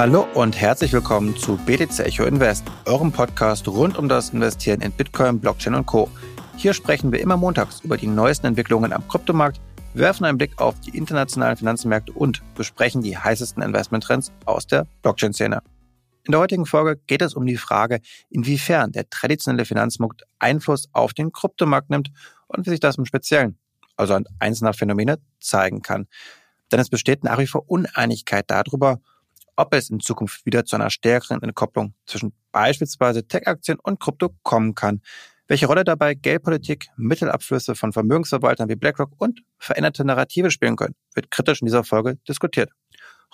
Hallo und herzlich willkommen zu BTC Echo Invest, eurem Podcast rund um das Investieren in Bitcoin, Blockchain und Co. Hier sprechen wir immer montags über die neuesten Entwicklungen am Kryptomarkt, werfen einen Blick auf die internationalen Finanzmärkte und besprechen die heißesten Investmenttrends aus der Blockchain-Szene. In der heutigen Folge geht es um die Frage, inwiefern der traditionelle Finanzmarkt Einfluss auf den Kryptomarkt nimmt und wie sich das im Speziellen, also an einzelner Phänomene, zeigen kann. Denn es besteht nach wie vor Uneinigkeit darüber, ob es in Zukunft wieder zu einer stärkeren Entkopplung zwischen beispielsweise Tech-Aktien und Krypto kommen kann. Welche Rolle dabei Geldpolitik, Mittelabflüsse von Vermögensverwaltern wie BlackRock und veränderte Narrative spielen können, wird kritisch in dieser Folge diskutiert.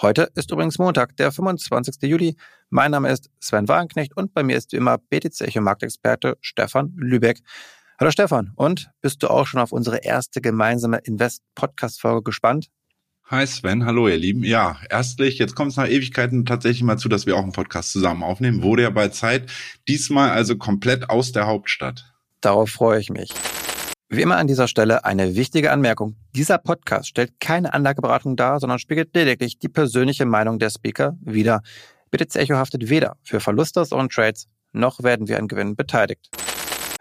Heute ist übrigens Montag, der 25. Juli. Mein Name ist Sven Wagenknecht und bei mir ist wie immer BTC Echo Marktexperte Stefan Lübeck. Hallo Stefan, und bist du auch schon auf unsere erste gemeinsame Invest-Podcast-Folge gespannt? Hi Sven, hallo ihr Lieben. Ja, erstlich, jetzt kommt es nach Ewigkeiten tatsächlich mal zu, dass wir auch einen Podcast zusammen aufnehmen. Wurde ja bei Zeit. Diesmal also komplett aus der Hauptstadt. Darauf freue ich mich. Wie immer an dieser Stelle eine wichtige Anmerkung. Dieser Podcast stellt keine Anlageberatung dar, sondern spiegelt lediglich die persönliche Meinung der Speaker wider. BTC Echo haftet weder für Verluste aus Own Trades, noch werden wir an Gewinnen beteiligt.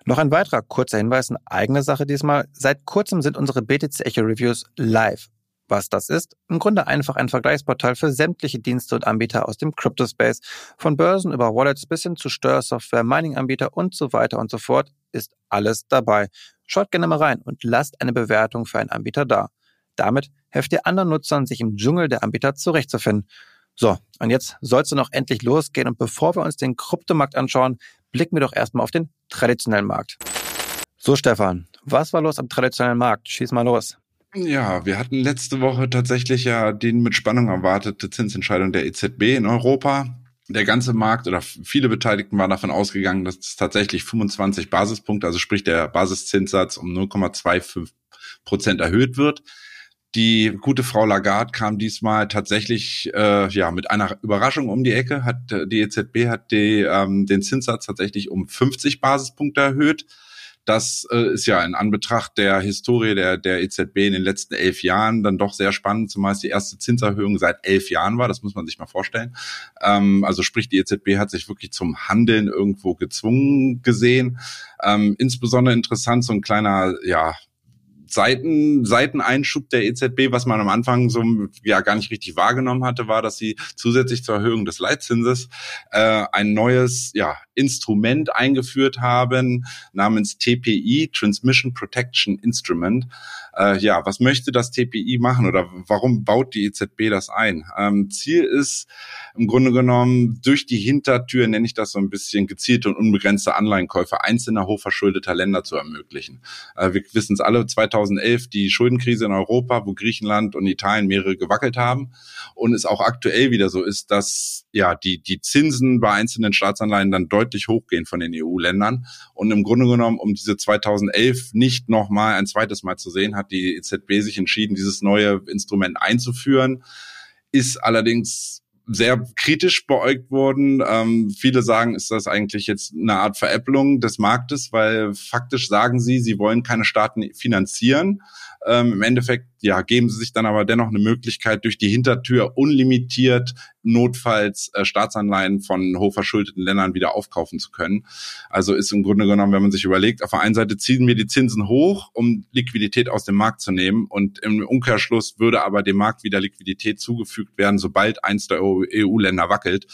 Noch ein weiterer kurzer Hinweis in eigene Sache diesmal. Seit kurzem sind unsere BTC Echo Reviews live. Was das ist? Im Grunde einfach ein Vergleichsportal für sämtliche Dienste und Anbieter aus dem Crypto-Space. Von Börsen über Wallets bis hin zu Steuersoftware, Mining-Anbieter und so weiter und so fort ist alles dabei. Schaut gerne mal rein und lasst eine Bewertung für einen Anbieter da. Damit helft ihr anderen Nutzern, sich im Dschungel der Anbieter zurechtzufinden. So, und jetzt soll es noch endlich losgehen. Und bevor wir uns den Kryptomarkt anschauen, blicken wir doch erstmal auf den traditionellen Markt. So, Stefan, was war los am traditionellen Markt? Schieß mal los. Ja, wir hatten letzte Woche tatsächlich ja den mit Spannung erwartete Zinsentscheidung der EZB in Europa. Der ganze Markt oder viele Beteiligten waren davon ausgegangen, dass es tatsächlich 25 Basispunkte, also sprich der Basiszinssatz um 0,25 Prozent erhöht wird. Die gute Frau Lagarde kam diesmal tatsächlich äh, ja mit einer Überraschung um die Ecke. Hat die EZB hat die, ähm, den Zinssatz tatsächlich um 50 Basispunkte erhöht. Das äh, ist ja in Anbetracht der Historie der, der EZB in den letzten elf Jahren dann doch sehr spannend, zumal es die erste Zinserhöhung seit elf Jahren war. Das muss man sich mal vorstellen. Ähm, also sprich, die EZB hat sich wirklich zum Handeln irgendwo gezwungen gesehen. Ähm, insbesondere interessant so ein kleiner, ja, Seiten, Seiteneinschub der EZB, was man am Anfang so ja gar nicht richtig wahrgenommen hatte, war, dass sie zusätzlich zur Erhöhung des Leitzinses äh, ein neues ja, Instrument eingeführt haben namens TPI, Transmission Protection Instrument. Äh, ja, was möchte das TPI machen oder warum baut die EZB das ein? Ähm, Ziel ist im Grunde genommen durch die Hintertür, nenne ich das so ein bisschen, gezielte und unbegrenzte Anleihenkäufe einzelner hochverschuldeter Länder zu ermöglichen. Äh, wir wissen es alle, 2000 2011 die Schuldenkrise in Europa, wo Griechenland und Italien mehrere gewackelt haben und es auch aktuell wieder so ist, dass ja die die Zinsen bei einzelnen Staatsanleihen dann deutlich hochgehen von den EU-Ländern und im Grunde genommen um diese 2011 nicht noch mal ein zweites Mal zu sehen, hat die EZB sich entschieden, dieses neue Instrument einzuführen. Ist allerdings sehr kritisch beäugt wurden. Ähm, viele sagen, ist das eigentlich jetzt eine Art Veräpplung des Marktes, weil faktisch sagen sie, sie wollen keine Staaten finanzieren. Ähm, Im Endeffekt ja, geben sie sich dann aber dennoch eine Möglichkeit, durch die Hintertür unlimitiert notfalls äh, Staatsanleihen von hochverschuldeten Ländern wieder aufkaufen zu können. Also ist im Grunde genommen, wenn man sich überlegt, auf der einen Seite ziehen wir die Zinsen hoch, um Liquidität aus dem Markt zu nehmen und im Umkehrschluss würde aber dem Markt wieder Liquidität zugefügt werden, sobald eins der EU-Länder wackelt.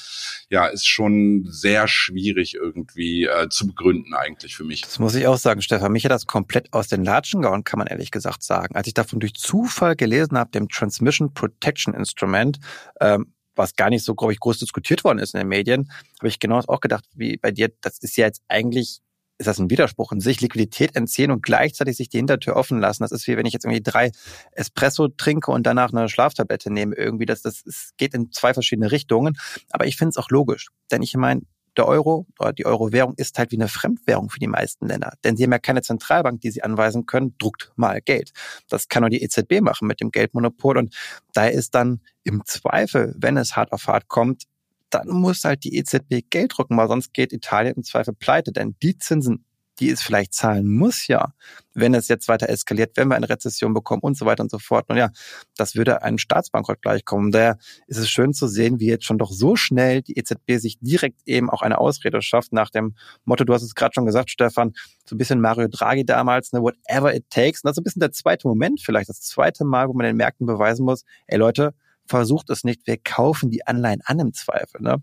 Ja, ist schon sehr schwierig irgendwie äh, zu begründen eigentlich für mich. Das muss ich auch sagen, Stefan. Mich hat das komplett aus den Latschen gehauen, kann man ehrlich gesagt sagen. Als ich davon durch Zufall gelesen habe, dem Transmission Protection Instrument, ähm, was gar nicht so, glaube ich, groß diskutiert worden ist in den Medien, habe ich genau auch gedacht, wie bei dir, das ist ja jetzt eigentlich, ist das ein Widerspruch in sich, Liquidität entziehen und gleichzeitig sich die Hintertür offen lassen. Das ist wie wenn ich jetzt irgendwie drei Espresso trinke und danach eine Schlaftablette nehme. Irgendwie, das, das, das geht in zwei verschiedene Richtungen. Aber ich finde es auch logisch. Denn ich meine, der Euro oder die Euro-Währung ist halt wie eine Fremdwährung für die meisten Länder. Denn sie haben ja keine Zentralbank, die sie anweisen können, druckt mal Geld. Das kann nur die EZB machen mit dem Geldmonopol. Und daher ist dann im Zweifel, wenn es hart auf hart kommt, dann muss halt die EZB Geld drucken, weil sonst geht Italien im Zweifel pleite. Denn die Zinsen, die es vielleicht zahlen muss, ja, wenn es jetzt weiter eskaliert, wenn wir eine Rezession bekommen und so weiter und so fort. Und ja, das würde einem Staatsbankrott gleichkommen. Daher ist es schön zu sehen, wie jetzt schon doch so schnell die EZB sich direkt eben auch eine Ausrede schafft nach dem Motto, du hast es gerade schon gesagt, Stefan, so ein bisschen Mario Draghi damals, ne, whatever it takes. Und das ist ein bisschen der zweite Moment vielleicht, das zweite Mal, wo man den Märkten beweisen muss, ey Leute, versucht es nicht, wir kaufen die Anleihen an im Zweifel. Ne?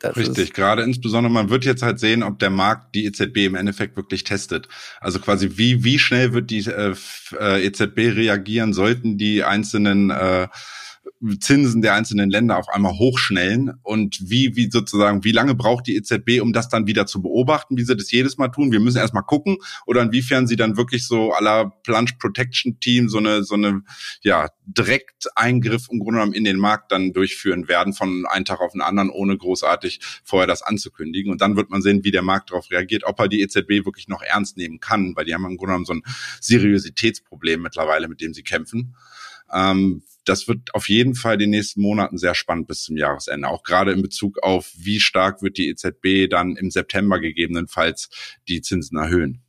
Das Richtig, gerade insbesondere, man wird jetzt halt sehen, ob der Markt die EZB im Endeffekt wirklich testet. Also quasi, wie, wie schnell wird die äh, EZB äh, e reagieren, sollten die einzelnen äh, Zinsen der einzelnen Länder auf einmal hochschnellen und wie, wie sozusagen, wie lange braucht die EZB, um das dann wieder zu beobachten, wie sie das jedes Mal tun? Wir müssen erstmal gucken oder inwiefern sie dann wirklich so aller Plunge Protection Team so eine, so eine, ja, Direkteingriff im Grunde genommen in den Markt dann durchführen werden von einem Tag auf den anderen, ohne großartig vorher das anzukündigen. Und dann wird man sehen, wie der Markt darauf reagiert, ob er die EZB wirklich noch ernst nehmen kann, weil die haben im Grunde genommen so ein Seriositätsproblem mittlerweile, mit dem sie kämpfen. Ähm, das wird auf jeden Fall die nächsten Monaten sehr spannend bis zum Jahresende. Auch gerade in Bezug auf, wie stark wird die EZB dann im September gegebenenfalls die Zinsen erhöhen.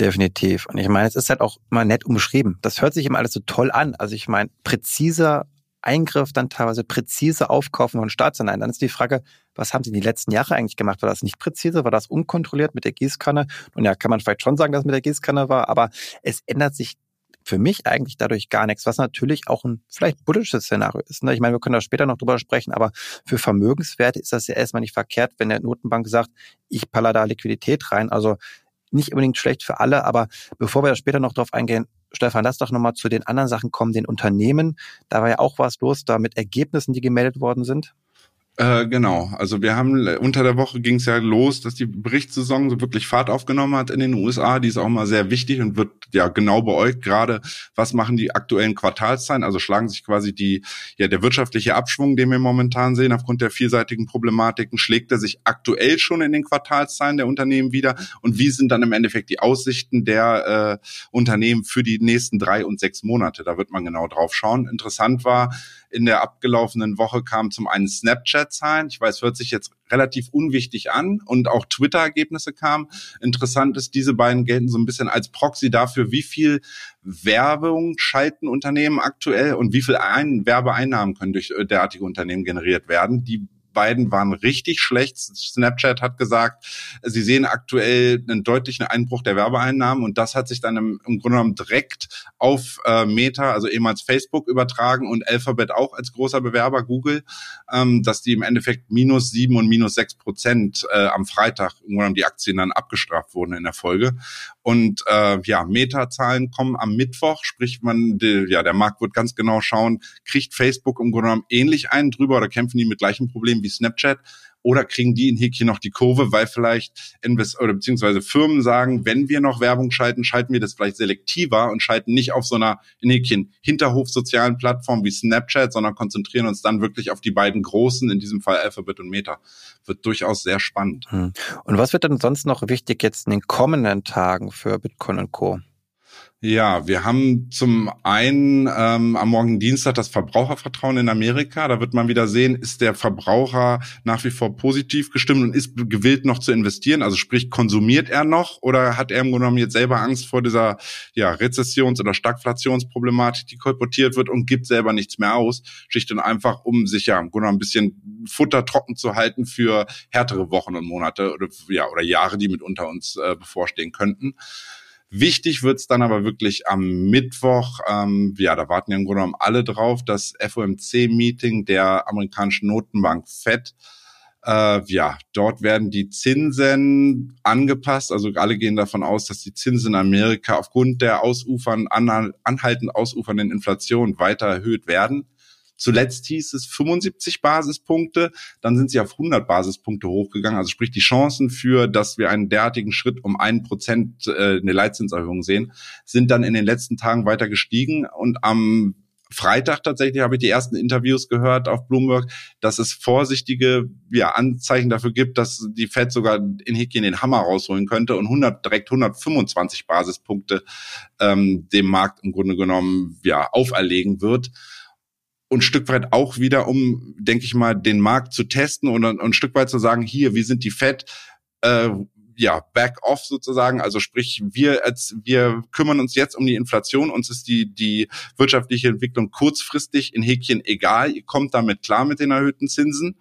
Definitiv. Und ich meine, es ist halt auch mal nett umschrieben. Das hört sich immer alles so toll an. Also ich meine, präziser Eingriff, dann teilweise präzise Aufkaufen von Staatsanleihen. Dann ist die Frage, was haben sie in den letzten Jahren eigentlich gemacht? War das nicht präzise? War das unkontrolliert mit der Gießkanne? Und ja, kann man vielleicht schon sagen, dass es mit der Gießkanne war, aber es ändert sich für mich eigentlich dadurch gar nichts, was natürlich auch ein vielleicht bullisches Szenario ist. Ne? Ich meine, wir können da später noch drüber sprechen, aber für Vermögenswerte ist das ja erstmal nicht verkehrt, wenn der Notenbank sagt, ich paller da Liquidität rein. Also nicht unbedingt schlecht für alle, aber bevor wir da später noch drauf eingehen, Stefan, lass doch nochmal zu den anderen Sachen kommen, den Unternehmen. Da war ja auch was los, da mit Ergebnissen, die gemeldet worden sind. Äh, genau, also wir haben unter der Woche ging es ja los, dass die Berichtssaison so wirklich Fahrt aufgenommen hat in den USA. Die ist auch mal sehr wichtig und wird ja genau beäugt. Gerade was machen die aktuellen Quartalszahlen? Also schlagen sich quasi die ja der wirtschaftliche Abschwung, den wir momentan sehen, aufgrund der vielseitigen Problematiken, schlägt er sich aktuell schon in den Quartalszahlen der Unternehmen wieder? Und wie sind dann im Endeffekt die Aussichten der äh, Unternehmen für die nächsten drei und sechs Monate? Da wird man genau drauf schauen. Interessant war in der abgelaufenen Woche kam zum einen Snapchat-Zahlen. Ich weiß, hört sich jetzt relativ unwichtig an und auch Twitter-Ergebnisse kamen. Interessant ist, diese beiden gelten so ein bisschen als Proxy dafür, wie viel Werbung schalten Unternehmen aktuell und wie viel ein Werbeeinnahmen können durch äh, derartige Unternehmen generiert werden. Die beiden waren richtig schlecht. Snapchat hat gesagt, sie sehen aktuell einen deutlichen Einbruch der Werbeeinnahmen und das hat sich dann im, im Grunde genommen direkt auf äh, Meta, also ehemals Facebook, übertragen und Alphabet auch als großer Bewerber, Google, ähm, dass die im Endeffekt minus sieben und minus sechs Prozent äh, am Freitag im Grunde genommen die Aktien dann abgestraft wurden in der Folge. Und äh, ja, Meta-Zahlen kommen am Mittwoch, sprich man, die, ja, der Markt wird ganz genau schauen, kriegt Facebook im Grunde genommen ähnlich einen drüber oder kämpfen die mit gleichen Problemen wie Snapchat? Oder kriegen die in Häkchen noch die Kurve, weil vielleicht Invest oder beziehungsweise Firmen sagen, wenn wir noch Werbung schalten, schalten wir das vielleicht selektiver und schalten nicht auf so einer in Häkchen Hinterhof sozialen Plattform wie Snapchat, sondern konzentrieren uns dann wirklich auf die beiden großen, in diesem Fall Alphabet und Meta. Wird durchaus sehr spannend. Hm. Und was wird denn sonst noch wichtig jetzt in den kommenden Tagen für Bitcoin und Co.? Ja, wir haben zum einen ähm, am morgen Dienstag das Verbrauchervertrauen in Amerika. Da wird man wieder sehen, ist der Verbraucher nach wie vor positiv gestimmt und ist gewillt noch zu investieren. Also sprich, konsumiert er noch oder hat er im Grunde genommen jetzt selber Angst vor dieser ja, Rezessions- oder Stagflationsproblematik, die kolportiert wird und gibt selber nichts mehr aus. Schlicht und einfach, um sich ja im Grunde genommen ein bisschen Futter trocken zu halten für härtere Wochen und Monate oder, ja, oder Jahre, die mitunter uns äh, bevorstehen könnten. Wichtig wird's dann aber wirklich am Mittwoch. Ähm, ja, da warten ja im Grunde genommen alle drauf, das FOMC-Meeting der amerikanischen Notenbank FED. Äh, ja, dort werden die Zinsen angepasst. Also alle gehen davon aus, dass die Zinsen in Amerika aufgrund der ausufern, anhaltend ausufernden Inflation weiter erhöht werden. Zuletzt hieß es 75 Basispunkte, dann sind sie auf 100 Basispunkte hochgegangen. Also sprich die Chancen für, dass wir einen derartigen Schritt um einen Prozent äh, eine Leitzinserhöhung sehen, sind dann in den letzten Tagen weiter gestiegen. Und am Freitag tatsächlich habe ich die ersten Interviews gehört auf Bloomberg, dass es vorsichtige ja, Anzeichen dafür gibt, dass die Fed sogar in Häkchen den Hammer rausholen könnte und 100, direkt 125 Basispunkte ähm, dem Markt im Grunde genommen ja auferlegen wird und Stück weit auch wieder, um, denke ich mal, den Markt zu testen und, und ein Stück weit zu sagen, hier, wir sind die Fed, äh, ja, back off sozusagen. Also sprich, wir, als, wir kümmern uns jetzt um die Inflation. Uns ist die, die wirtschaftliche Entwicklung kurzfristig in Häkchen egal. Ihr kommt damit klar mit den erhöhten Zinsen.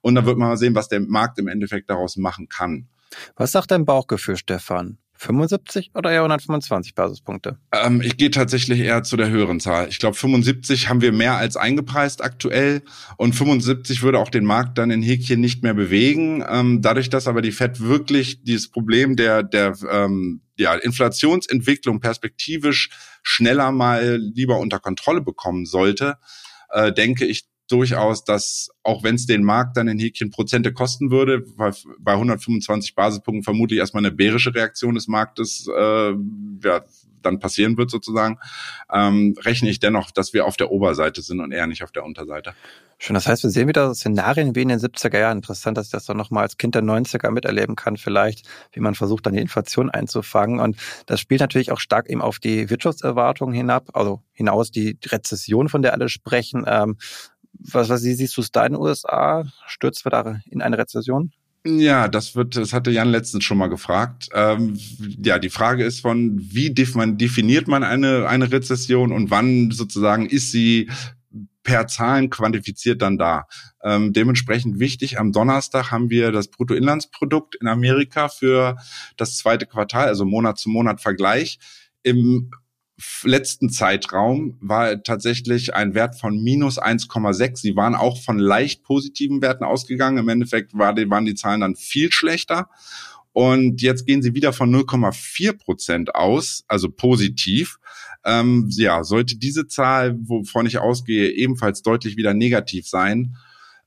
Und dann wird man mal sehen, was der Markt im Endeffekt daraus machen kann. Was sagt dein Bauchgefühl, Stefan? 75 oder eher 125 Basispunkte? Ähm, ich gehe tatsächlich eher zu der höheren Zahl. Ich glaube, 75 haben wir mehr als eingepreist aktuell und 75 würde auch den Markt dann in Häkchen nicht mehr bewegen. Ähm, dadurch, dass aber die Fed wirklich dieses Problem der, der ähm, ja, Inflationsentwicklung perspektivisch schneller mal lieber unter Kontrolle bekommen sollte, äh, denke ich, durchaus, dass auch wenn es den Markt dann in Häkchen Prozente kosten würde, weil bei 125 Basispunkten vermutlich erstmal eine bärische Reaktion des Marktes äh, ja, dann passieren wird sozusagen, ähm, rechne ich dennoch, dass wir auf der Oberseite sind und eher nicht auf der Unterseite. Schön, das heißt, wir sehen wieder Szenarien wie in den 70er Jahren. Interessant, dass ich das dann nochmal als Kind der 90er miterleben kann, vielleicht, wie man versucht, dann die Inflation einzufangen. Und das spielt natürlich auch stark eben auf die Wirtschaftserwartungen hinab, also hinaus die Rezession, von der alle sprechen. Ähm, was, was siehst du es da in den USA? Stürzt wir da in eine Rezession? Ja, das wird, das hatte Jan letztens schon mal gefragt. Ähm, ja, die Frage ist von, wie definiert man eine, eine Rezession und wann sozusagen ist sie per Zahlen quantifiziert dann da. Ähm, dementsprechend wichtig, am Donnerstag haben wir das Bruttoinlandsprodukt in Amerika für das zweite Quartal, also Monat zu Monat Vergleich. Im letzten Zeitraum war tatsächlich ein Wert von minus 1,6. Sie waren auch von leicht positiven Werten ausgegangen. Im Endeffekt waren die Zahlen dann viel schlechter. Und jetzt gehen sie wieder von 0,4 Prozent aus, also positiv. Ähm, ja, sollte diese Zahl, wovon ich ausgehe, ebenfalls deutlich wieder negativ sein,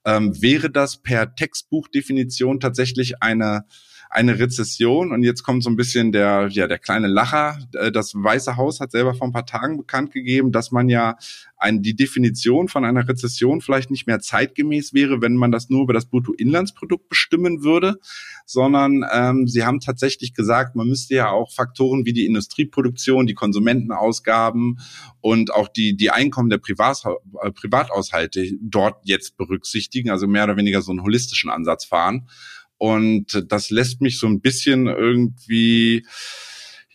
ähm, wäre das per Textbuchdefinition tatsächlich eine eine Rezession und jetzt kommt so ein bisschen der, ja, der kleine Lacher. Äh, das Weiße Haus hat selber vor ein paar Tagen bekannt gegeben, dass man ja ein, die Definition von einer Rezession vielleicht nicht mehr zeitgemäß wäre, wenn man das nur über das Bruttoinlandsprodukt bestimmen würde, sondern ähm, sie haben tatsächlich gesagt, man müsste ja auch Faktoren wie die Industrieproduktion, die Konsumentenausgaben und auch die, die Einkommen der Privat, äh, Privathaushalte dort jetzt berücksichtigen, also mehr oder weniger so einen holistischen Ansatz fahren. Und das lässt mich so ein bisschen irgendwie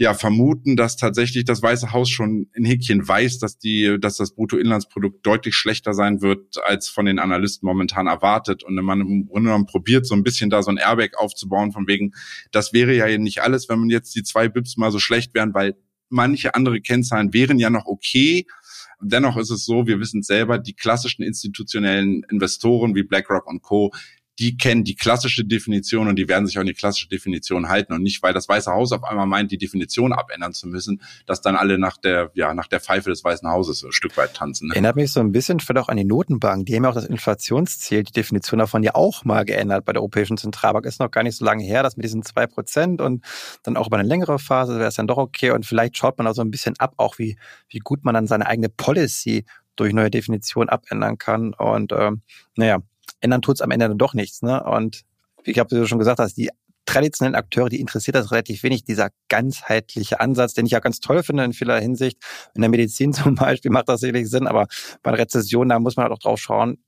ja vermuten, dass tatsächlich das Weiße Haus schon in Häkchen weiß, dass die, dass das Bruttoinlandsprodukt deutlich schlechter sein wird, als von den Analysten momentan erwartet. Und man im Grunde genommen probiert, so ein bisschen da so ein Airbag aufzubauen, von wegen, das wäre ja nicht alles, wenn man jetzt die zwei Bips mal so schlecht wären, weil manche andere Kennzahlen wären ja noch okay. Dennoch ist es so, wir wissen selber, die klassischen institutionellen Investoren wie BlackRock und Co., die kennen die klassische Definition und die werden sich auch an die klassische Definition halten und nicht, weil das Weiße Haus auf einmal meint, die Definition abändern zu müssen, dass dann alle nach der, ja, nach der Pfeife des Weißen Hauses ein Stück weit tanzen. Ne? Erinnert mich so ein bisschen vielleicht auch an die Notenbank. Die haben ja auch das Inflationsziel, die Definition davon ja auch mal geändert bei der Europäischen Zentralbank. Ist noch gar nicht so lange her, dass mit diesen zwei Prozent und dann auch über eine längere Phase wäre es dann doch okay und vielleicht schaut man auch so ein bisschen ab, auch wie, wie gut man dann seine eigene Policy durch neue Definitionen abändern kann. Und ähm, naja, ändern tut's am Ende dann doch nichts. Ne? Und wie ich habe du schon gesagt hast, die traditionellen Akteure, die interessiert das relativ wenig, dieser ganzheitliche Ansatz, den ich ja ganz toll finde in vieler Hinsicht. In der Medizin zum Beispiel macht das sicherlich Sinn, aber bei Rezession, da muss man halt auch drauf schauen,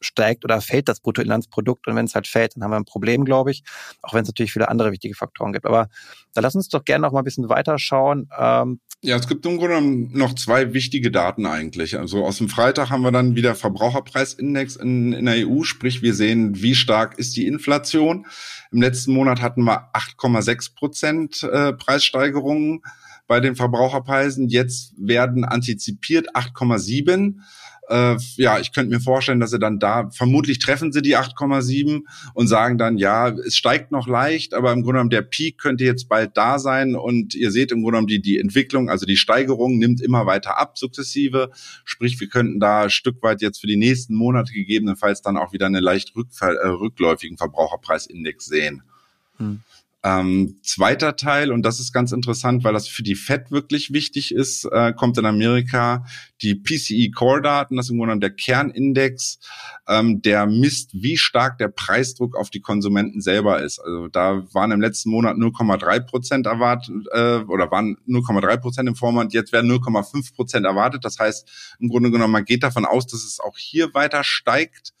steigt oder fällt das Bruttoinlandsprodukt. Und wenn es halt fällt, dann haben wir ein Problem, glaube ich. Auch wenn es natürlich viele andere wichtige Faktoren gibt. Aber da lass uns doch gerne noch mal ein bisschen weiter schauen. Ähm, ja, es gibt im Grunde noch zwei wichtige Daten eigentlich. Also aus dem Freitag haben wir dann wieder Verbraucherpreisindex in, in der EU, sprich wir sehen, wie stark ist die Inflation. Im letzten Monat hatten wir 8,6 Prozent äh, Preissteigerungen bei den Verbraucherpreisen. Jetzt werden antizipiert 8,7 äh, ja, ich könnte mir vorstellen, dass sie dann da, vermutlich treffen sie die 8,7 und sagen dann, ja, es steigt noch leicht, aber im Grunde genommen der Peak könnte jetzt bald da sein und ihr seht im Grunde genommen die, die Entwicklung, also die Steigerung nimmt immer weiter ab, sukzessive. Sprich, wir könnten da ein Stück weit jetzt für die nächsten Monate gegebenenfalls dann auch wieder eine leicht äh, rückläufigen Verbraucherpreisindex sehen. Hm. Ähm, zweiter Teil, und das ist ganz interessant, weil das für die FED wirklich wichtig ist, äh, kommt in Amerika die PCE Core Daten, das ist im Grunde der Kernindex, ähm, der misst, wie stark der Preisdruck auf die Konsumenten selber ist. Also da waren im letzten Monat 0,3 Prozent erwartet, äh, oder waren 0,3 Prozent im Vormonat, jetzt werden 0,5 Prozent erwartet. Das heißt, im Grunde genommen, man geht davon aus, dass es auch hier weiter steigt.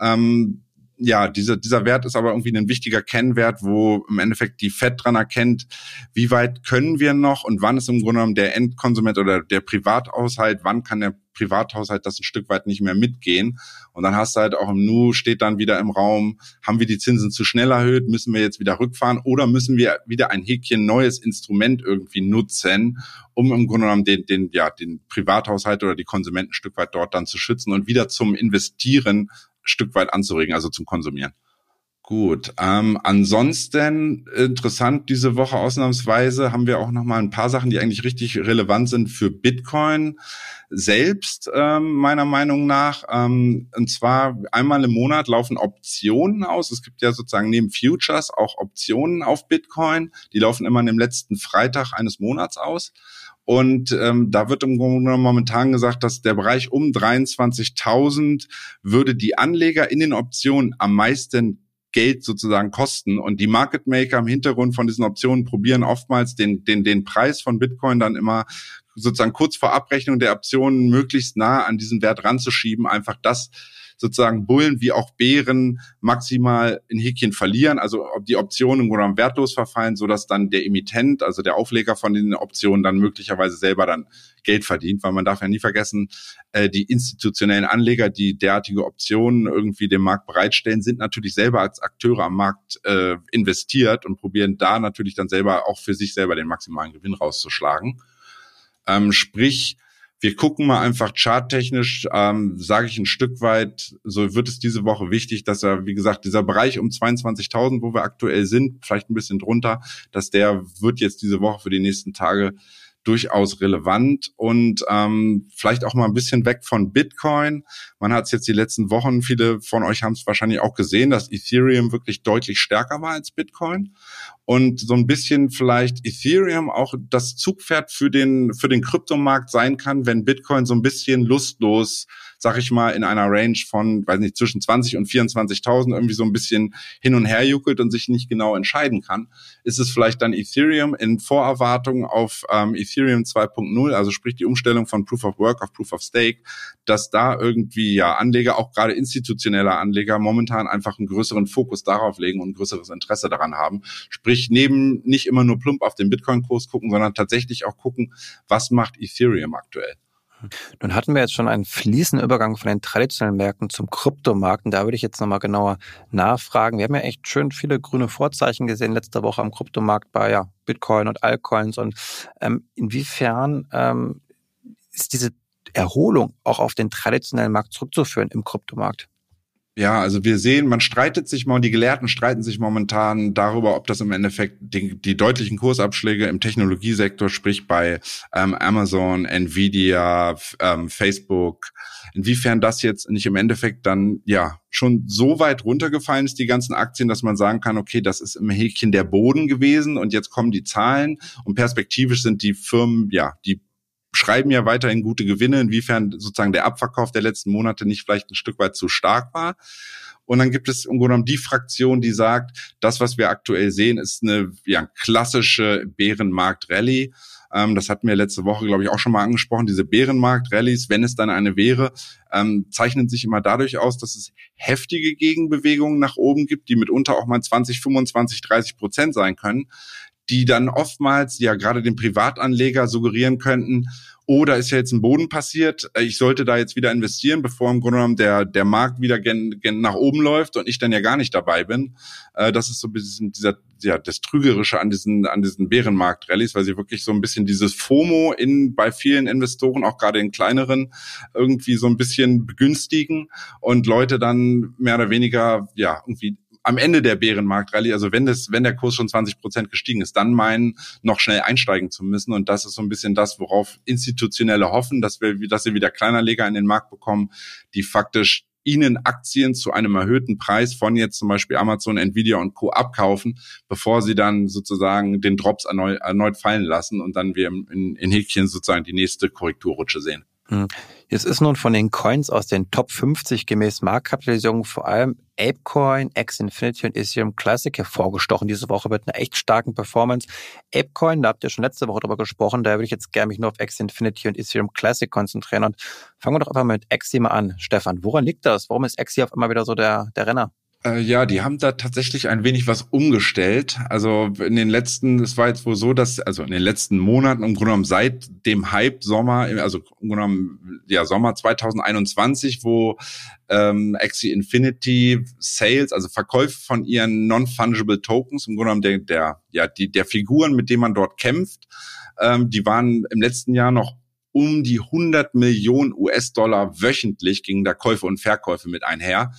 Ähm, ja, dieser, dieser Wert ist aber irgendwie ein wichtiger Kennwert, wo im Endeffekt die FED dran erkennt, wie weit können wir noch und wann ist im Grunde genommen der Endkonsument oder der Privathaushalt, wann kann der Privathaushalt das ein Stück weit nicht mehr mitgehen. Und dann hast du halt auch im Nu steht dann wieder im Raum, haben wir die Zinsen zu schnell erhöht, müssen wir jetzt wieder rückfahren oder müssen wir wieder ein Häkchen neues Instrument irgendwie nutzen, um im Grunde genommen den, den, ja, den Privathaushalt oder die Konsumenten ein Stück weit dort dann zu schützen und wieder zum Investieren Stück weit anzuregen, also zum Konsumieren. Gut. Ähm, ansonsten interessant diese Woche ausnahmsweise haben wir auch noch mal ein paar Sachen, die eigentlich richtig relevant sind für Bitcoin selbst ähm, meiner Meinung nach. Ähm, und zwar einmal im Monat laufen Optionen aus. Es gibt ja sozusagen neben Futures auch Optionen auf Bitcoin. Die laufen immer an dem letzten Freitag eines Monats aus. Und ähm, da wird im Grunde momentan gesagt, dass der Bereich um 23.000 würde die Anleger in den Optionen am meisten Geld sozusagen kosten. Und die Market Maker im Hintergrund von diesen Optionen probieren oftmals den, den, den Preis von Bitcoin dann immer sozusagen kurz vor Abrechnung der Optionen möglichst nah an diesen Wert ranzuschieben, einfach das sozusagen Bullen wie auch Bären maximal in Häkchen verlieren, also ob die Optionen im Grunde wertlos verfallen, so dass dann der Emittent, also der Aufleger von den Optionen dann möglicherweise selber dann Geld verdient, weil man darf ja nie vergessen, äh, die institutionellen Anleger, die derartige Optionen irgendwie dem Markt bereitstellen, sind natürlich selber als Akteure am Markt äh, investiert und probieren da natürlich dann selber auch für sich selber den maximalen Gewinn rauszuschlagen. Ähm, sprich, wir gucken mal einfach charttechnisch, ähm, sage ich ein Stück weit, so wird es diese Woche wichtig, dass er, wie gesagt, dieser Bereich um 22.000, wo wir aktuell sind, vielleicht ein bisschen drunter, dass der wird jetzt diese Woche für die nächsten Tage durchaus relevant und ähm, vielleicht auch mal ein bisschen weg von Bitcoin. Man hat es jetzt die letzten Wochen, viele von euch haben es wahrscheinlich auch gesehen, dass Ethereum wirklich deutlich stärker war als Bitcoin und so ein bisschen vielleicht Ethereum auch das Zugpferd für den für den Kryptomarkt sein kann, wenn Bitcoin so ein bisschen lustlos sag ich mal, in einer Range von, weiß nicht, zwischen 20 und 24.000 irgendwie so ein bisschen hin und her juckelt und sich nicht genau entscheiden kann, ist es vielleicht dann Ethereum in Vorerwartung auf ähm, Ethereum 2.0, also sprich die Umstellung von Proof of Work auf Proof of Stake, dass da irgendwie ja Anleger, auch gerade institutionelle Anleger, momentan einfach einen größeren Fokus darauf legen und größeres Interesse daran haben. Sprich, neben nicht immer nur plump auf den Bitcoin-Kurs gucken, sondern tatsächlich auch gucken, was macht Ethereum aktuell. Nun hatten wir jetzt schon einen fließenden Übergang von den traditionellen Märkten zum Kryptomarkt. Und da würde ich jetzt nochmal genauer nachfragen. Wir haben ja echt schön viele grüne Vorzeichen gesehen letzte Woche am Kryptomarkt bei ja, Bitcoin und Altcoins. Und ähm, inwiefern ähm, ist diese Erholung auch auf den traditionellen Markt zurückzuführen im Kryptomarkt? Ja, also wir sehen, man streitet sich mal, die Gelehrten streiten sich momentan darüber, ob das im Endeffekt die, die deutlichen Kursabschläge im Technologiesektor, sprich bei ähm, Amazon, Nvidia, ähm, Facebook, inwiefern das jetzt nicht im Endeffekt dann ja schon so weit runtergefallen ist, die ganzen Aktien, dass man sagen kann, okay, das ist im Häkchen der Boden gewesen und jetzt kommen die Zahlen und perspektivisch sind die Firmen, ja, die schreiben ja weiterhin gute Gewinne, inwiefern sozusagen der Abverkauf der letzten Monate nicht vielleicht ein Stück weit zu stark war. Und dann gibt es im Grunde genommen die Fraktion, die sagt, das, was wir aktuell sehen, ist eine ja, klassische Bärenmarkt-Rallye. Ähm, das hatten wir letzte Woche, glaube ich, auch schon mal angesprochen. Diese Bärenmarkt-Rallies, wenn es dann eine wäre, ähm, zeichnen sich immer dadurch aus, dass es heftige Gegenbewegungen nach oben gibt, die mitunter auch mal 20, 25, 30 Prozent sein können die dann oftmals ja gerade den Privatanleger suggerieren könnten, oh, da ist ja jetzt ein Boden passiert, äh, ich sollte da jetzt wieder investieren, bevor im Grunde genommen der, der Markt wieder gen, gen nach oben läuft und ich dann ja gar nicht dabei bin. Äh, das ist so ein bisschen dieser, ja, das Trügerische an diesen, an diesen Bärenmarkt-Rallies, weil sie wirklich so ein bisschen dieses FOMO in, bei vielen Investoren, auch gerade in kleineren, irgendwie so ein bisschen begünstigen und Leute dann mehr oder weniger, ja, irgendwie am Ende der Bärenmarktrallye, also wenn das, wenn der Kurs schon 20 Prozent gestiegen ist, dann meinen, noch schnell einsteigen zu müssen. Und das ist so ein bisschen das, worauf Institutionelle hoffen, dass wir, dass sie wieder Kleinerleger in den Markt bekommen, die faktisch ihnen Aktien zu einem erhöhten Preis von jetzt zum Beispiel Amazon, Nvidia und Co. abkaufen, bevor sie dann sozusagen den Drops erneut, erneut fallen lassen und dann wir in, in Häkchen sozusagen die nächste Korrekturrutsche sehen. Hm. Jetzt ist nun von den Coins aus den Top 50 gemäß Marktkapitalisierung vor allem Apecoin, X-Infinity und Ethereum Classic hervorgestochen diese Woche mit einer echt starken Performance. Apecoin, da habt ihr schon letzte Woche drüber gesprochen, da würde ich jetzt gerne mich nur auf X-Infinity und Ethereum Classic konzentrieren. Und fangen wir doch einfach mit Exi mal an. Stefan, woran liegt das? Warum ist Exi auf einmal wieder so der, der Renner? Äh, ja, die haben da tatsächlich ein wenig was umgestellt. Also in den letzten, es war jetzt wohl so, dass, also in den letzten Monaten, im Grunde genommen seit dem Hype Sommer, also im Grunde genommen, ja, Sommer 2021, wo ähm, Axie Infinity Sales, also Verkäufe von ihren Non-Fungible Tokens, im Grunde genommen der, der, ja, die, der Figuren, mit denen man dort kämpft, ähm, die waren im letzten Jahr noch um die 100 Millionen US-Dollar wöchentlich gingen da Käufe und Verkäufe mit einher.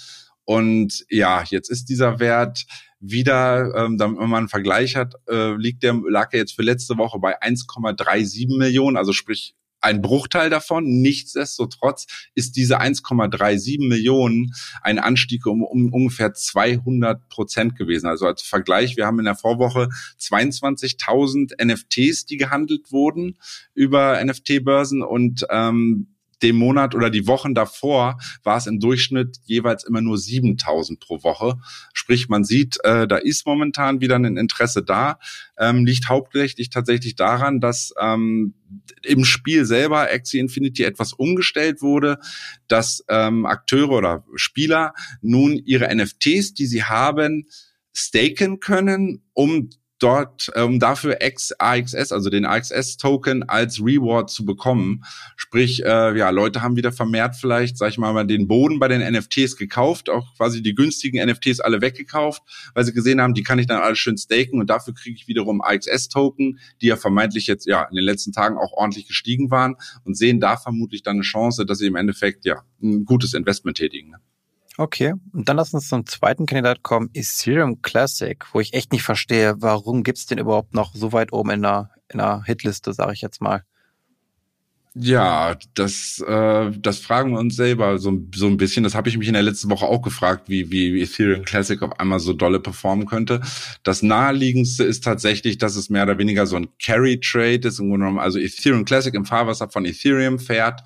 Und ja, jetzt ist dieser Wert wieder, ähm, damit man einen Vergleich hat, äh, liegt der, lag er jetzt für letzte Woche bei 1,37 Millionen, also sprich ein Bruchteil davon. Nichtsdestotrotz ist diese 1,37 Millionen ein Anstieg um, um ungefähr 200 Prozent gewesen. Also als Vergleich, wir haben in der Vorwoche 22.000 NFTs, die gehandelt wurden über NFT-Börsen und ähm, dem Monat oder die Wochen davor war es im Durchschnitt jeweils immer nur 7000 pro Woche. Sprich, man sieht, äh, da ist momentan wieder ein Interesse da. Ähm, liegt hauptsächlich tatsächlich daran, dass ähm, im Spiel selber Axie Infinity etwas umgestellt wurde, dass ähm, Akteure oder Spieler nun ihre NFTs, die sie haben, staken können, um dort, um ähm, dafür XAXS, also den AXS-Token als Reward zu bekommen. Sprich, äh, ja, Leute haben wieder vermehrt vielleicht, sag ich mal, den Boden bei den NFTs gekauft, auch quasi die günstigen NFTs alle weggekauft, weil sie gesehen haben, die kann ich dann alles schön staken und dafür kriege ich wiederum AXS-Token, die ja vermeintlich jetzt ja in den letzten Tagen auch ordentlich gestiegen waren und sehen da vermutlich dann eine Chance, dass sie im Endeffekt ja ein gutes Investment tätigen. Ne? Okay, und dann lass uns zum zweiten Kandidat kommen, Ethereum Classic, wo ich echt nicht verstehe, warum gibt's den überhaupt noch so weit oben in der, in der Hitliste, sage ich jetzt mal. Ja, das, äh, das fragen wir uns selber so, so ein bisschen. Das habe ich mich in der letzten Woche auch gefragt, wie, wie Ethereum Classic auf einmal so dolle performen könnte. Das naheliegendste ist tatsächlich, dass es mehr oder weniger so ein Carry-Trade ist. Im Grunde genommen, also Ethereum Classic im Fahrwasser von Ethereum fährt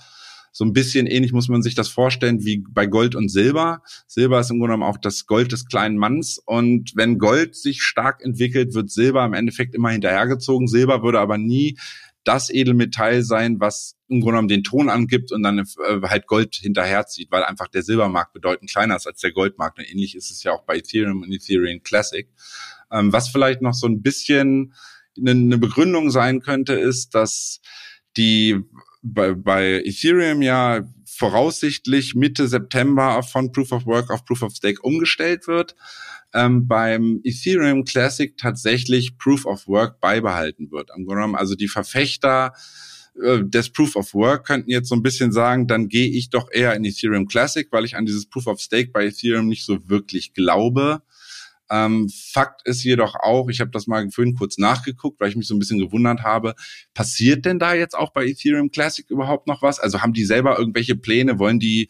so ein bisschen ähnlich muss man sich das vorstellen wie bei Gold und Silber. Silber ist im Grunde genommen auch das Gold des kleinen Manns. Und wenn Gold sich stark entwickelt, wird Silber im Endeffekt immer hinterhergezogen. Silber würde aber nie das Edelmetall sein, was im Grunde genommen den Ton angibt und dann äh, halt Gold hinterherzieht, weil einfach der Silbermarkt bedeutend kleiner ist als der Goldmarkt. Und ähnlich ist es ja auch bei Ethereum und Ethereum Classic. Ähm, was vielleicht noch so ein bisschen eine Begründung sein könnte, ist, dass die bei, bei Ethereum ja voraussichtlich Mitte September von Proof of Work auf Proof of Stake umgestellt wird. Ähm, beim Ethereum Classic tatsächlich Proof of Work beibehalten wird. Also die Verfechter äh, des Proof of Work könnten jetzt so ein bisschen sagen, dann gehe ich doch eher in Ethereum Classic, weil ich an dieses Proof of Stake bei Ethereum nicht so wirklich glaube. Ähm, Fakt ist jedoch auch, ich habe das mal vorhin kurz nachgeguckt, weil ich mich so ein bisschen gewundert habe, passiert denn da jetzt auch bei Ethereum Classic überhaupt noch was? Also haben die selber irgendwelche Pläne, wollen die,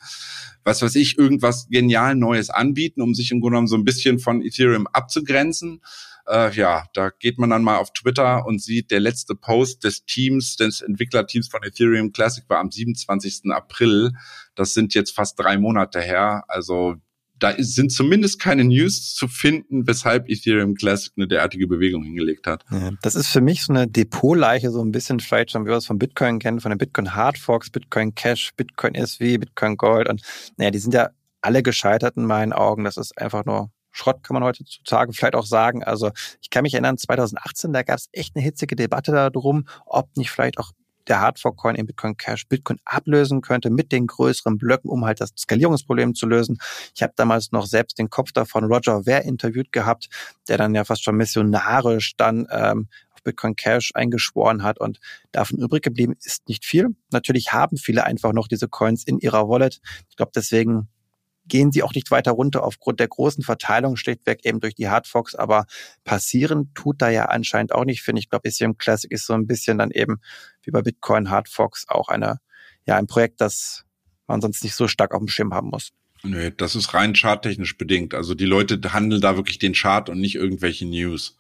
was weiß ich, irgendwas genial Neues anbieten, um sich im Grunde genommen so ein bisschen von Ethereum abzugrenzen? Äh, ja, da geht man dann mal auf Twitter und sieht, der letzte Post des Teams, des Entwicklerteams von Ethereum Classic war am 27. April. Das sind jetzt fast drei Monate her. Also da sind zumindest keine News zu finden, weshalb Ethereum Classic eine derartige Bewegung hingelegt hat. Ja, das ist für mich so eine Depotleiche, so ein bisschen vielleicht schon, wie wir es von Bitcoin kennen, von den Bitcoin Hardforks, Bitcoin Cash, Bitcoin SV, Bitcoin Gold und naja, die sind ja alle gescheitert in meinen Augen. Das ist einfach nur Schrott, kann man heutzutage vielleicht auch sagen. Also ich kann mich erinnern, 2018, da gab es echt eine hitzige Debatte darum, ob nicht vielleicht auch der Hardfork-Coin in Bitcoin Cash Bitcoin ablösen könnte mit den größeren Blöcken, um halt das Skalierungsproblem zu lösen. Ich habe damals noch selbst den Kopf davon Roger Ware interviewt gehabt, der dann ja fast schon missionarisch dann ähm, auf Bitcoin Cash eingeschworen hat und davon übrig geblieben ist nicht viel. Natürlich haben viele einfach noch diese Coins in ihrer Wallet. Ich glaube, deswegen gehen sie auch nicht weiter runter aufgrund der großen Verteilung schlichtweg eben durch die Hardfox, aber passieren tut da ja anscheinend auch nicht, finde ich. Ich glaube, Ethereum Classic ist so ein bisschen dann eben wie bei Bitcoin Hardfox auch eine, ja, ein Projekt, das man sonst nicht so stark auf dem Schirm haben muss. Nö, das ist rein charttechnisch bedingt. Also die Leute handeln da wirklich den Chart und nicht irgendwelche News.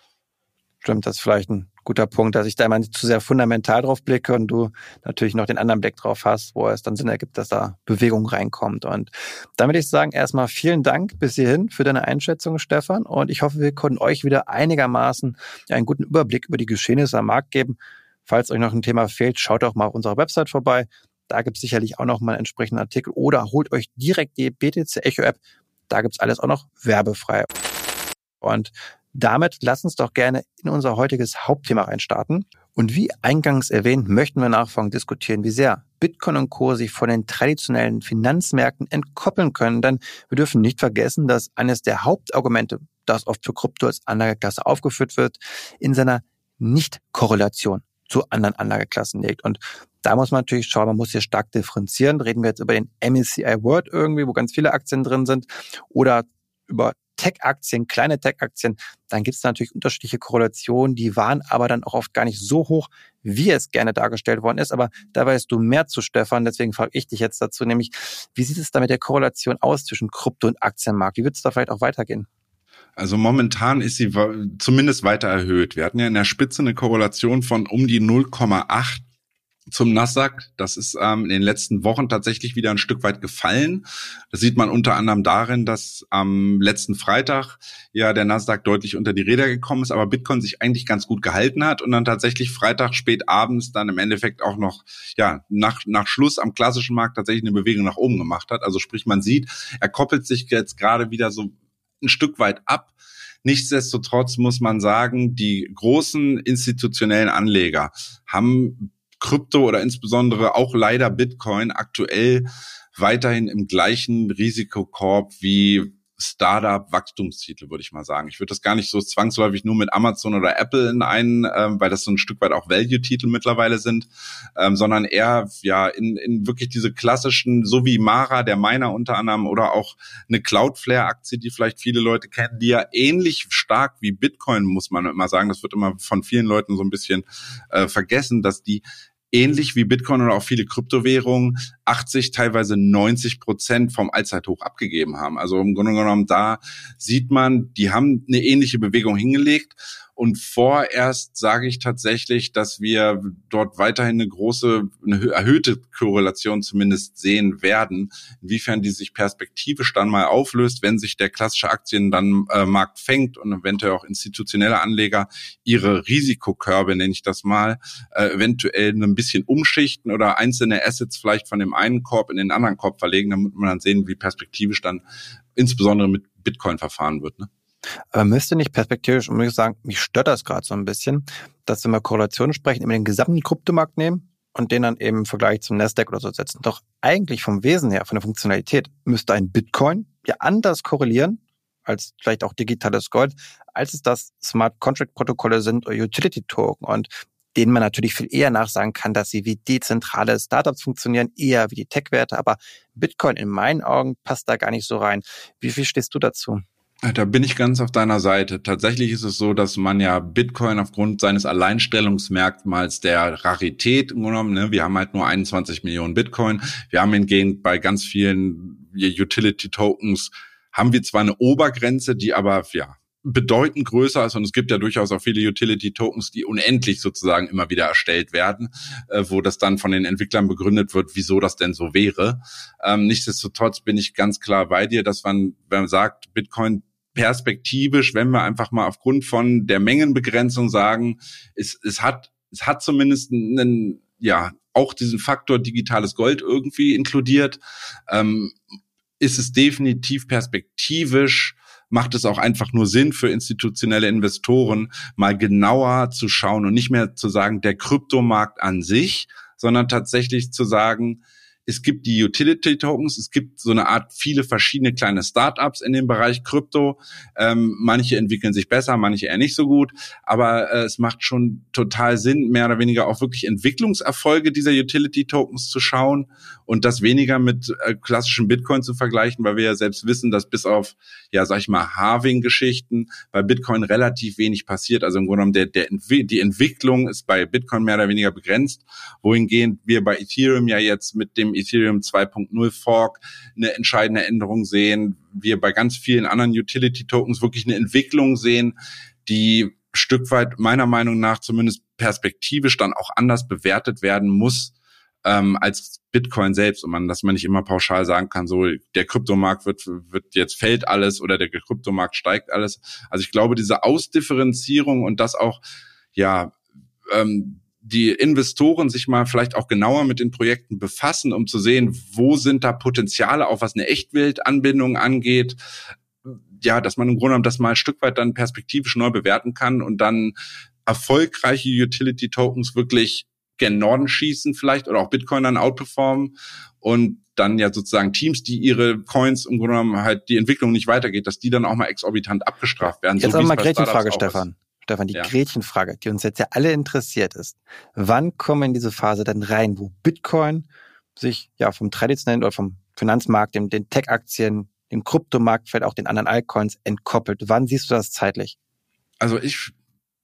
Stimmt, das ist vielleicht ein guter Punkt, dass ich da immer nicht zu sehr fundamental drauf blicke und du natürlich noch den anderen Blick drauf hast, wo es dann Sinn ergibt, dass da Bewegung reinkommt. Und dann würde ich sagen, erstmal vielen Dank bis hierhin für deine Einschätzung, Stefan. Und ich hoffe, wir konnten euch wieder einigermaßen einen guten Überblick über die Geschehnisse am Markt geben. Falls euch noch ein Thema fehlt, schaut doch mal auf unserer Website vorbei. Da gibt es sicherlich auch noch mal einen entsprechenden Artikel oder holt euch direkt die BTC Echo App Da gibt's alles auch noch werbefrei. Und damit lass uns doch gerne in unser heutiges Hauptthema reinstarten. Und wie eingangs erwähnt, möchten wir nachfolgend diskutieren, wie sehr Bitcoin und Co. sich von den traditionellen Finanzmärkten entkoppeln können. Denn wir dürfen nicht vergessen, dass eines der Hauptargumente, das oft für Krypto als Anlageklasse aufgeführt wird, in seiner Nicht-Korrelation zu anderen Anlageklassen liegt. Und da muss man natürlich schauen, man muss hier stark differenzieren. Reden wir jetzt über den MSCI World irgendwie, wo ganz viele Aktien drin sind, oder über Tech-Aktien, kleine Tech-Aktien, dann gibt es natürlich unterschiedliche Korrelationen, die waren aber dann auch oft gar nicht so hoch, wie es gerne dargestellt worden ist. Aber da weißt du mehr zu, Stefan. Deswegen frage ich dich jetzt dazu, nämlich, wie sieht es da mit der Korrelation aus zwischen Krypto- und Aktienmarkt? Wie wird es da vielleicht auch weitergehen? Also momentan ist sie zumindest weiter erhöht. Wir hatten ja in der Spitze eine Korrelation von um die 0,8 zum Nasdaq. Das ist ähm, in den letzten Wochen tatsächlich wieder ein Stück weit gefallen. Das sieht man unter anderem darin, dass am letzten Freitag ja der Nasdaq deutlich unter die Räder gekommen ist, aber Bitcoin sich eigentlich ganz gut gehalten hat und dann tatsächlich Freitag spät abends dann im Endeffekt auch noch ja nach nach Schluss am klassischen Markt tatsächlich eine Bewegung nach oben gemacht hat. Also sprich, man sieht, er koppelt sich jetzt gerade wieder so ein Stück weit ab. Nichtsdestotrotz muss man sagen, die großen institutionellen Anleger haben Krypto oder insbesondere auch leider Bitcoin aktuell weiterhin im gleichen Risikokorb wie Startup-Wachstumstitel, würde ich mal sagen. Ich würde das gar nicht so zwangsläufig nur mit Amazon oder Apple in einen, ähm, weil das so ein Stück weit auch Value-Titel mittlerweile sind, ähm, sondern eher ja in, in wirklich diese klassischen, so wie Mara, der Miner unter anderem, oder auch eine Cloudflare-Aktie, die vielleicht viele Leute kennen, die ja ähnlich stark wie Bitcoin, muss man immer sagen. Das wird immer von vielen Leuten so ein bisschen äh, vergessen, dass die ähnlich wie Bitcoin oder auch viele Kryptowährungen 80, teilweise 90 Prozent vom Allzeithoch abgegeben haben. Also im Grunde genommen, da sieht man, die haben eine ähnliche Bewegung hingelegt und vorerst sage ich tatsächlich, dass wir dort weiterhin eine große, eine erhöhte Korrelation zumindest sehen werden. Inwiefern die sich perspektivisch dann mal auflöst, wenn sich der klassische Aktienmarkt äh, fängt und eventuell auch institutionelle Anleger ihre Risikokörbe, nenne ich das mal, äh, eventuell ein bisschen umschichten oder einzelne Assets vielleicht von dem einen Korb in den anderen Korb verlegen, damit man dann sehen, wie perspektivisch dann insbesondere mit Bitcoin verfahren wird. Ne? Aber müsste nicht perspektivisch, um ich sagen, mich stört das gerade so ein bisschen, dass wenn wir Korrelationen sprechen, immer den gesamten Kryptomarkt nehmen und den dann eben im Vergleich zum Nasdaq oder so setzen. Doch eigentlich vom Wesen her, von der Funktionalität, müsste ein Bitcoin ja anders korrelieren als vielleicht auch digitales Gold, als es das Smart Contract Protokolle sind oder Utility Token und denen man natürlich viel eher nachsagen kann, dass sie wie dezentrale Startups funktionieren, eher wie die Tech-Werte. Aber Bitcoin in meinen Augen passt da gar nicht so rein. Wie viel stehst du dazu? Da bin ich ganz auf deiner Seite. Tatsächlich ist es so, dass man ja Bitcoin aufgrund seines Alleinstellungsmerkmals der Rarität genommen, ne, wir haben halt nur 21 Millionen Bitcoin. Wir haben hingehend bei ganz vielen Utility Tokens haben wir zwar eine Obergrenze, die aber ja bedeutend größer ist und es gibt ja durchaus auch viele Utility Tokens, die unendlich sozusagen immer wieder erstellt werden, äh, wo das dann von den Entwicklern begründet wird, wieso das denn so wäre. Ähm, nichtsdestotrotz bin ich ganz klar bei dir, dass man, wenn man sagt, Bitcoin perspektivisch, wenn wir einfach mal aufgrund von der Mengenbegrenzung sagen, es, es hat, es hat zumindest einen, ja, auch diesen Faktor digitales Gold irgendwie inkludiert, ähm, ist es definitiv perspektivisch macht es auch einfach nur Sinn für institutionelle Investoren, mal genauer zu schauen und nicht mehr zu sagen, der Kryptomarkt an sich, sondern tatsächlich zu sagen, es gibt die Utility Tokens, es gibt so eine Art viele verschiedene kleine Startups in dem Bereich Krypto. Ähm, manche entwickeln sich besser, manche eher nicht so gut, aber äh, es macht schon total Sinn, mehr oder weniger auch wirklich Entwicklungserfolge dieser Utility Tokens zu schauen und das weniger mit äh, klassischen Bitcoin zu vergleichen, weil wir ja selbst wissen, dass bis auf, ja, sag ich mal, Halving-Geschichten bei Bitcoin relativ wenig passiert. Also im Grunde genommen, der, der, die Entwicklung ist bei Bitcoin mehr oder weniger begrenzt, wohingehend wir bei Ethereum ja jetzt mit dem Ethereum 2.0 Fork eine entscheidende Änderung sehen. Wir bei ganz vielen anderen Utility Tokens wirklich eine Entwicklung sehen, die Stück weit meiner Meinung nach zumindest perspektivisch dann auch anders bewertet werden muss ähm, als Bitcoin selbst und man, dass man nicht immer pauschal sagen kann, so der Kryptomarkt wird, wird jetzt fällt alles oder der Kryptomarkt steigt alles. Also ich glaube, diese Ausdifferenzierung und das auch ja ähm, die Investoren sich mal vielleicht auch genauer mit den Projekten befassen, um zu sehen, wo sind da Potenziale, auch was eine Echtweltanbindung angeht. Ja, dass man im Grunde genommen das mal ein Stück weit dann perspektivisch neu bewerten kann und dann erfolgreiche Utility Tokens wirklich gen Norden schießen vielleicht oder auch Bitcoin dann outperformen und dann ja sozusagen Teams, die ihre Coins im Grunde genommen halt die Entwicklung nicht weitergeht, dass die dann auch mal exorbitant abgestraft werden. Jetzt so, aber mal Gretchenfrage, Stefan. Stefan, die ja. Gretchenfrage, die uns jetzt ja alle interessiert ist. Wann kommen wir in diese Phase dann rein, wo Bitcoin sich ja vom traditionellen oder vom Finanzmarkt, dem, den Tech-Aktien, dem Kryptomarkt, vielleicht auch den anderen Altcoins entkoppelt? Wann siehst du das zeitlich? Also ich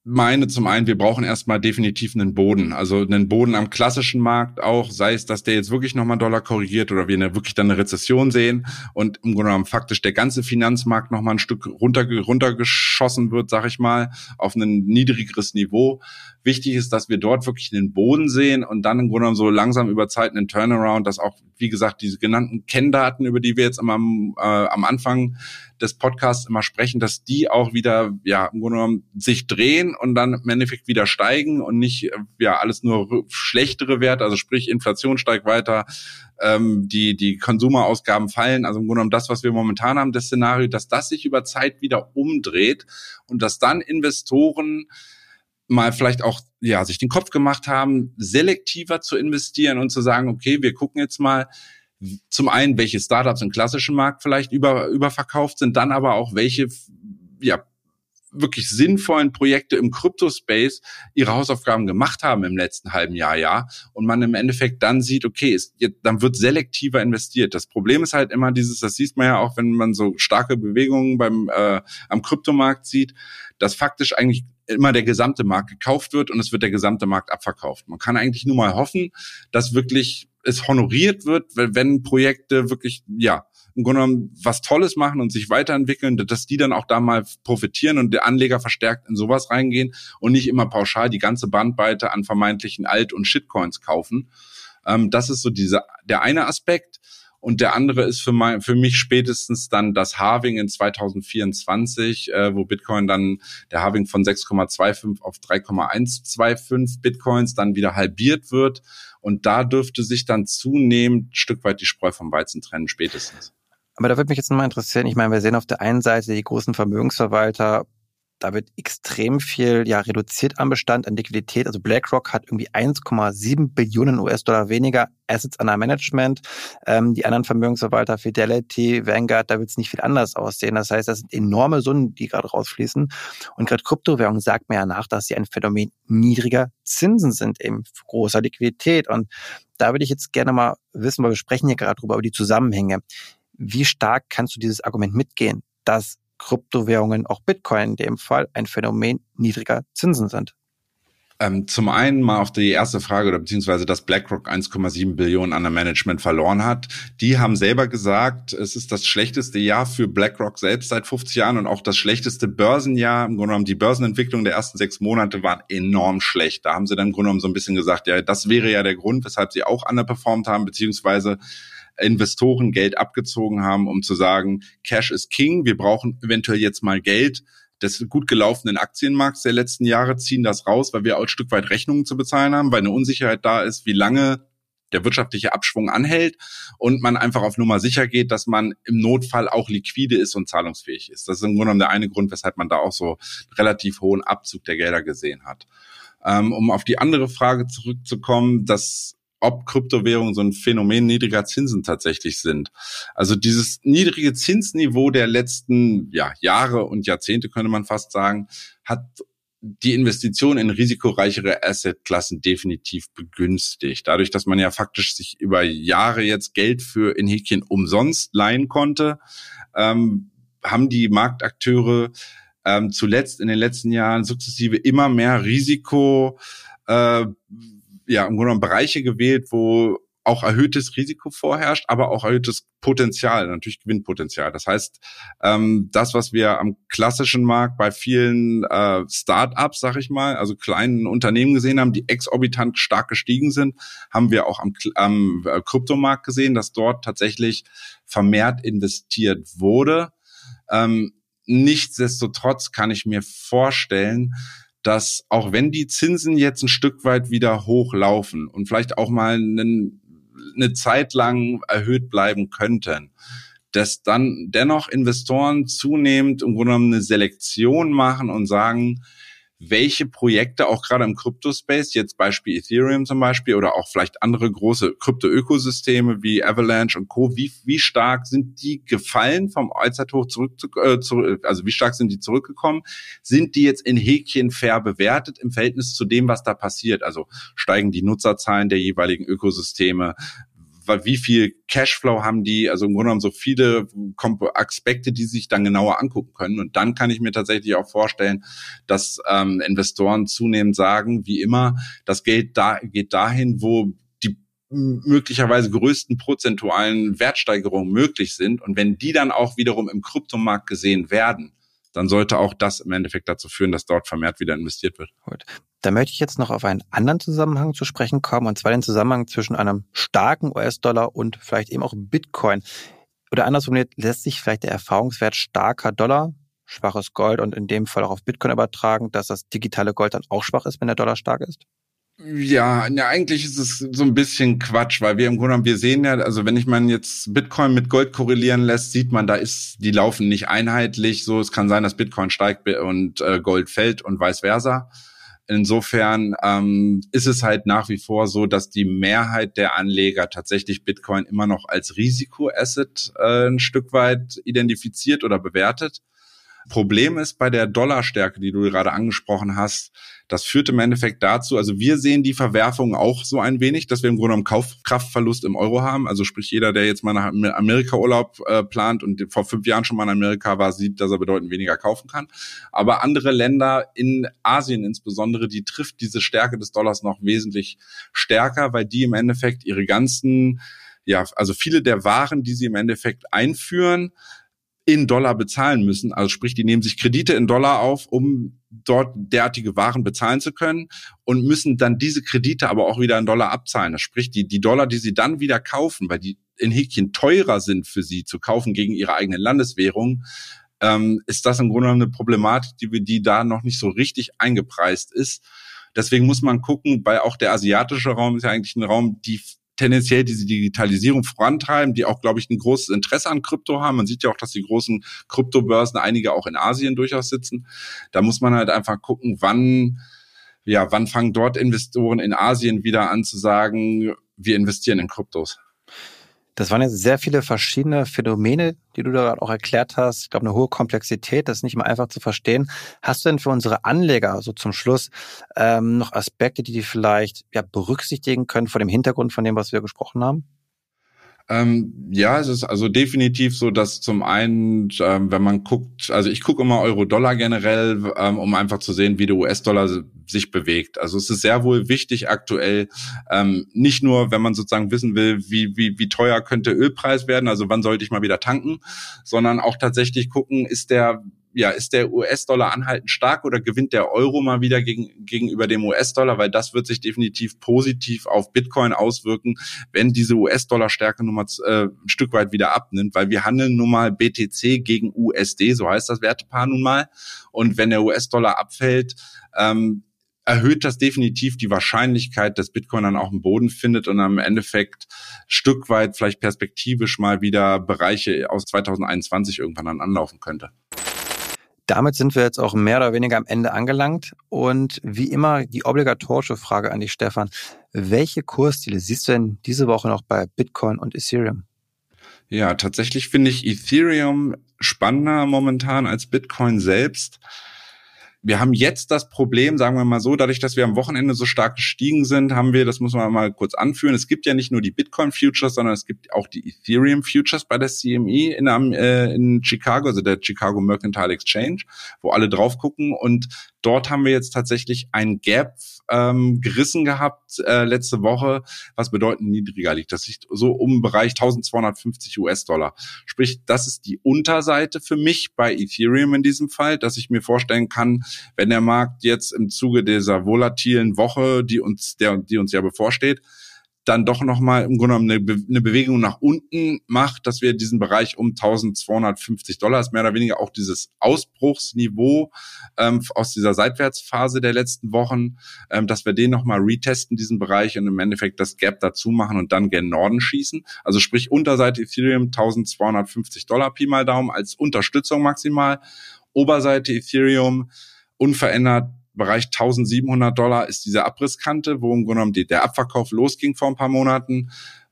meine zum einen, wir brauchen erstmal definitiv einen Boden. Also einen Boden am klassischen Markt auch, sei es, dass der jetzt wirklich nochmal Dollar korrigiert oder wir eine, wirklich dann eine Rezession sehen und im Grunde genommen faktisch der ganze Finanzmarkt nochmal ein Stück runter, runtergeschossen wird, sag ich mal, auf ein niedrigeres Niveau. Wichtig ist, dass wir dort wirklich den Boden sehen und dann im Grunde genommen so langsam über Zeit einen Turnaround, dass auch, wie gesagt, diese genannten Kenndaten, über die wir jetzt immer am, äh, am Anfang des Podcasts immer sprechen, dass die auch wieder, ja, im Grunde genommen sich drehen und dann im Endeffekt wieder steigen und nicht, ja, alles nur schlechtere Werte, also sprich Inflation steigt weiter, ähm, die, die Konsumerausgaben fallen, also im Grunde genommen das, was wir momentan haben, das Szenario, dass das sich über Zeit wieder umdreht und dass dann Investoren mal vielleicht auch ja sich den Kopf gemacht haben, selektiver zu investieren und zu sagen, okay, wir gucken jetzt mal, zum einen, welche Startups im klassischen Markt vielleicht über, überverkauft sind, dann aber auch welche, ja, wirklich sinnvollen Projekte im Kryptospace ihre Hausaufgaben gemacht haben im letzten halben Jahr, ja, und man im Endeffekt dann sieht, okay, ist, dann wird selektiver investiert. Das Problem ist halt immer dieses, das sieht man ja auch, wenn man so starke Bewegungen beim äh, am Kryptomarkt sieht, dass faktisch eigentlich immer der gesamte Markt gekauft wird und es wird der gesamte Markt abverkauft. Man kann eigentlich nur mal hoffen, dass wirklich es honoriert wird, wenn Projekte wirklich, ja, im Grunde genommen was Tolles machen und sich weiterentwickeln, dass die dann auch da mal profitieren und der Anleger verstärkt in sowas reingehen und nicht immer pauschal die ganze Bandbreite an vermeintlichen Alt- und Shitcoins kaufen. Ähm, das ist so diese, der eine Aspekt. Und der andere ist für, mein, für mich spätestens dann das Halving in 2024, äh, wo Bitcoin dann, der Halving von 6,25 auf 3,125 Bitcoins dann wieder halbiert wird. Und da dürfte sich dann zunehmend ein Stück weit die Spreu vom Weizen trennen, spätestens. Aber da würde mich jetzt nochmal interessieren, ich meine, wir sehen auf der einen Seite die großen Vermögensverwalter da wird extrem viel ja reduziert am Bestand, an Liquidität. Also BlackRock hat irgendwie 1,7 Billionen US-Dollar weniger Assets under Management. Ähm, die anderen Vermögensverwalter, Fidelity, Vanguard, da wird es nicht viel anders aussehen. Das heißt, das sind enorme Summen, die gerade rausfließen. Und gerade Kryptowährungen sagt mir ja nach, dass sie ein Phänomen niedriger Zinsen sind, eben großer Liquidität. Und da würde ich jetzt gerne mal wissen, weil wir sprechen hier gerade drüber, über die Zusammenhänge. Wie stark kannst du dieses Argument mitgehen, dass Kryptowährungen, auch Bitcoin in dem Fall, ein Phänomen niedriger Zinsen sind? Ähm, zum einen mal auf die erste Frage oder beziehungsweise dass BlackRock 1,7 Billionen an der Management verloren hat. Die haben selber gesagt, es ist das schlechteste Jahr für BlackRock selbst seit 50 Jahren und auch das schlechteste Börsenjahr. Im Grunde genommen die Börsenentwicklung der ersten sechs Monate waren enorm schlecht. Da haben sie dann im Grunde genommen so ein bisschen gesagt, ja, das wäre ja der Grund, weshalb sie auch underperformed haben, beziehungsweise Investoren Geld abgezogen haben, um zu sagen, Cash is King, wir brauchen eventuell jetzt mal Geld des gut gelaufenen Aktienmarkts der letzten Jahre, ziehen das raus, weil wir auch ein Stück weit Rechnungen zu bezahlen haben, weil eine Unsicherheit da ist, wie lange der wirtschaftliche Abschwung anhält und man einfach auf Nummer sicher geht, dass man im Notfall auch liquide ist und zahlungsfähig ist. Das ist im Grunde genommen der eine Grund, weshalb man da auch so relativ hohen Abzug der Gelder gesehen hat. Ähm, um auf die andere Frage zurückzukommen, dass ob Kryptowährungen so ein Phänomen niedriger Zinsen tatsächlich sind. Also dieses niedrige Zinsniveau der letzten ja, Jahre und Jahrzehnte, könnte man fast sagen, hat die Investition in risikoreichere Assetklassen definitiv begünstigt. Dadurch, dass man ja faktisch sich über Jahre jetzt Geld für in Häkchen umsonst leihen konnte, ähm, haben die Marktakteure ähm, zuletzt in den letzten Jahren sukzessive immer mehr Risiko äh, ja im Grunde genommen Bereiche gewählt, wo auch erhöhtes Risiko vorherrscht, aber auch erhöhtes Potenzial, natürlich Gewinnpotenzial. Das heißt, ähm, das, was wir am klassischen Markt bei vielen äh, Start-ups, sag ich mal, also kleinen Unternehmen gesehen haben, die exorbitant stark gestiegen sind, haben wir auch am, am äh, Kryptomarkt gesehen, dass dort tatsächlich vermehrt investiert wurde. Ähm, nichtsdestotrotz kann ich mir vorstellen, dass auch wenn die Zinsen jetzt ein Stück weit wieder hochlaufen und vielleicht auch mal einen, eine Zeit lang erhöht bleiben könnten, dass dann dennoch Investoren zunehmend im Grunde genommen eine Selektion machen und sagen, welche Projekte auch gerade im Kryptospace, jetzt Beispiel Ethereum zum Beispiel oder auch vielleicht andere große Krypto-Ökosysteme wie Avalanche und Co., wie, wie stark sind die gefallen vom Allzeithoch zurück, zu, äh, zu, also wie stark sind die zurückgekommen? Sind die jetzt in Häkchen fair bewertet im Verhältnis zu dem, was da passiert? Also steigen die Nutzerzahlen der jeweiligen Ökosysteme? Wie viel Cashflow haben die, also im Grunde genommen so viele Aspekte, die sich dann genauer angucken können. Und dann kann ich mir tatsächlich auch vorstellen, dass ähm, Investoren zunehmend sagen, wie immer, das Geld da geht dahin, wo die möglicherweise größten prozentualen Wertsteigerungen möglich sind. Und wenn die dann auch wiederum im Kryptomarkt gesehen werden, dann sollte auch das im Endeffekt dazu führen, dass dort vermehrt wieder investiert wird. Gut. Da möchte ich jetzt noch auf einen anderen Zusammenhang zu sprechen kommen, und zwar den Zusammenhang zwischen einem starken US-Dollar und vielleicht eben auch Bitcoin. Oder anders formuliert, lässt sich vielleicht der Erfahrungswert starker Dollar, schwaches Gold und in dem Fall auch auf Bitcoin übertragen, dass das digitale Gold dann auch schwach ist, wenn der Dollar stark ist? Ja, ja, eigentlich ist es so ein bisschen Quatsch, weil wir im Grunde genommen, wir sehen ja, also wenn ich man jetzt Bitcoin mit Gold korrelieren lässt, sieht man, da ist, die laufen nicht einheitlich. So, es kann sein, dass Bitcoin steigt und äh, Gold fällt und vice versa. Insofern ähm, ist es halt nach wie vor so, dass die Mehrheit der Anleger tatsächlich Bitcoin immer noch als Risikoasset äh, ein Stück weit identifiziert oder bewertet. Problem ist bei der Dollarstärke, die du gerade angesprochen hast, das führt im Endeffekt dazu, also wir sehen die Verwerfung auch so ein wenig, dass wir im Grunde einen Kaufkraftverlust im Euro haben. Also sprich, jeder, der jetzt mal nach Amerika Urlaub äh, plant und vor fünf Jahren schon mal in Amerika war, sieht, dass er bedeutend weniger kaufen kann. Aber andere Länder in Asien insbesondere, die trifft diese Stärke des Dollars noch wesentlich stärker, weil die im Endeffekt ihre ganzen ja, also viele der Waren, die sie im Endeffekt einführen, in Dollar bezahlen müssen. Also sprich, die nehmen sich Kredite in Dollar auf, um dort derartige Waren bezahlen zu können und müssen dann diese Kredite aber auch wieder in Dollar abzahlen. Das sprich, die, die Dollar, die sie dann wieder kaufen, weil die in Häkchen teurer sind für sie zu kaufen gegen ihre eigene Landeswährung, ähm, ist das im Grunde eine Problematik, die, die da noch nicht so richtig eingepreist ist. Deswegen muss man gucken, weil auch der asiatische Raum ist ja eigentlich ein Raum, die tendenziell diese Digitalisierung vorantreiben, die auch, glaube ich, ein großes Interesse an Krypto haben. Man sieht ja auch, dass die großen Kryptobörsen, einige auch in Asien durchaus sitzen. Da muss man halt einfach gucken, wann, ja, wann fangen dort Investoren in Asien wieder an zu sagen, wir investieren in Kryptos. Das waren jetzt sehr viele verschiedene Phänomene, die du da auch erklärt hast. Ich glaube, eine hohe Komplexität, das ist nicht immer einfach zu verstehen. Hast du denn für unsere Anleger so zum Schluss ähm, noch Aspekte, die die vielleicht ja, berücksichtigen können vor dem Hintergrund von dem, was wir gesprochen haben? Ähm, ja, es ist also definitiv so, dass zum einen, ähm, wenn man guckt, also ich gucke immer Euro-Dollar generell, ähm, um einfach zu sehen, wie der US-Dollar sich bewegt. Also es ist sehr wohl wichtig aktuell, ähm, nicht nur, wenn man sozusagen wissen will, wie, wie, wie teuer könnte Ölpreis werden, also wann sollte ich mal wieder tanken, sondern auch tatsächlich gucken, ist der ja, ist der US-Dollar anhaltend stark oder gewinnt der Euro mal wieder gegen, gegenüber dem US-Dollar? Weil das wird sich definitiv positiv auf Bitcoin auswirken, wenn diese US-Dollar-Stärke nun mal äh, ein Stück weit wieder abnimmt, weil wir handeln nun mal BTC gegen USD, so heißt das Wertepaar nun mal. Und wenn der US-Dollar abfällt, ähm, erhöht das definitiv die Wahrscheinlichkeit, dass Bitcoin dann auch einen Boden findet und am Endeffekt Stück weit vielleicht perspektivisch mal wieder Bereiche aus 2021 irgendwann dann anlaufen könnte. Damit sind wir jetzt auch mehr oder weniger am Ende angelangt. Und wie immer die obligatorische Frage an dich, Stefan. Welche Kursziele siehst du denn diese Woche noch bei Bitcoin und Ethereum? Ja, tatsächlich finde ich Ethereum spannender momentan als Bitcoin selbst wir haben jetzt das Problem, sagen wir mal so, dadurch, dass wir am Wochenende so stark gestiegen sind, haben wir, das muss man mal kurz anführen, es gibt ja nicht nur die Bitcoin Futures, sondern es gibt auch die Ethereum Futures bei der CME in, äh, in Chicago, also der Chicago Mercantile Exchange, wo alle drauf gucken. Und dort haben wir jetzt tatsächlich ein Gap ähm, gerissen gehabt äh, letzte Woche, was bedeutend niedriger liegt. Das liegt so um Bereich 1250 US-Dollar. Sprich, das ist die Unterseite für mich bei Ethereum in diesem Fall, dass ich mir vorstellen kann, wenn der Markt jetzt im Zuge dieser volatilen Woche, die uns, der, die uns ja bevorsteht, dann doch nochmal im Grunde genommen eine, Be eine Bewegung nach unten macht, dass wir diesen Bereich um 1250 Dollar ist mehr oder weniger auch dieses Ausbruchsniveau ähm, aus dieser Seitwärtsphase der letzten Wochen, ähm, dass wir den nochmal retesten, diesen Bereich und im Endeffekt das Gap dazu machen und dann gen Norden schießen. Also sprich Unterseite Ethereum 1250 Dollar Pi mal Daumen als Unterstützung maximal. Oberseite Ethereum unverändert Bereich 1700 Dollar ist diese Abrisskante, wo im Grunde genommen der Abverkauf losging vor ein paar Monaten.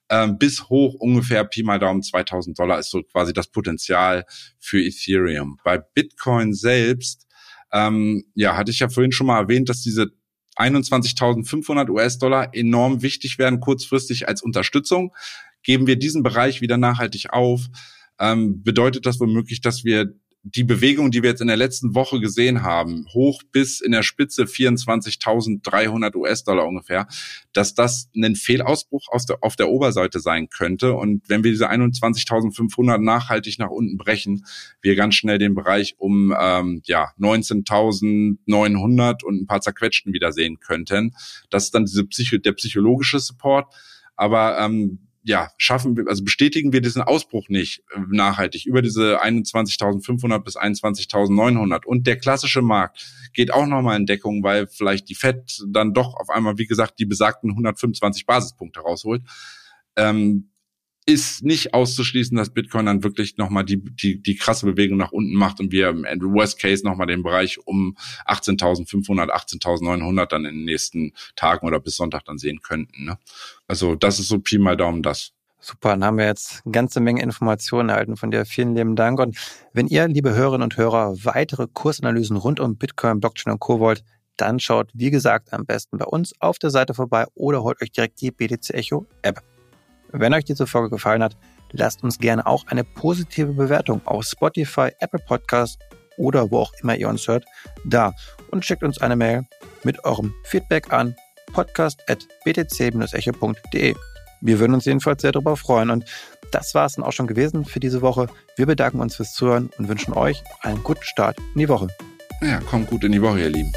Ähm, bis hoch ungefähr Pi mal Daumen 2000 Dollar ist so quasi das Potenzial für Ethereum. Bei Bitcoin selbst, ähm, ja, hatte ich ja vorhin schon mal erwähnt, dass diese 21.500 US-Dollar enorm wichtig werden, kurzfristig als Unterstützung. Geben wir diesen Bereich wieder nachhaltig auf, ähm, bedeutet das womöglich, dass wir die Bewegung, die wir jetzt in der letzten Woche gesehen haben, hoch bis in der Spitze 24.300 US-Dollar ungefähr, dass das ein Fehlausbruch aus der, auf der Oberseite sein könnte. Und wenn wir diese 21.500 nachhaltig nach unten brechen, wir ganz schnell den Bereich um ähm, ja 19.900 und ein paar zerquetschten wieder sehen könnten. Das ist dann diese Psycho der psychologische Support. Aber ähm, ja, schaffen wir, also bestätigen wir diesen Ausbruch nicht äh, nachhaltig über diese 21.500 bis 21.900 und der klassische Markt geht auch nochmal in Deckung, weil vielleicht die Fed dann doch auf einmal, wie gesagt, die besagten 125 Basispunkte rausholt. Ähm, ist nicht auszuschließen, dass Bitcoin dann wirklich nochmal die, die, die krasse Bewegung nach unten macht und wir im Worst Case nochmal den Bereich um 18.500, 18.900 dann in den nächsten Tagen oder bis Sonntag dann sehen könnten. Ne? Also das ist so Pi mal Daumen das. Super, dann haben wir jetzt eine ganze Menge Informationen erhalten von dir. Vielen lieben Dank. Und wenn ihr, liebe Hörerinnen und Hörer, weitere Kursanalysen rund um Bitcoin, Blockchain und Co. wollt, dann schaut, wie gesagt, am besten bei uns auf der Seite vorbei oder holt euch direkt die BTC Echo App. Wenn euch diese Folge gefallen hat, lasst uns gerne auch eine positive Bewertung auf Spotify, Apple Podcasts oder wo auch immer ihr uns hört, da und schickt uns eine Mail mit eurem Feedback an podcast.btc-echo.de. Wir würden uns jedenfalls sehr darüber freuen. Und das war es dann auch schon gewesen für diese Woche. Wir bedanken uns fürs Zuhören und wünschen euch einen guten Start in die Woche. Ja, kommt gut in die Woche, ihr Lieben.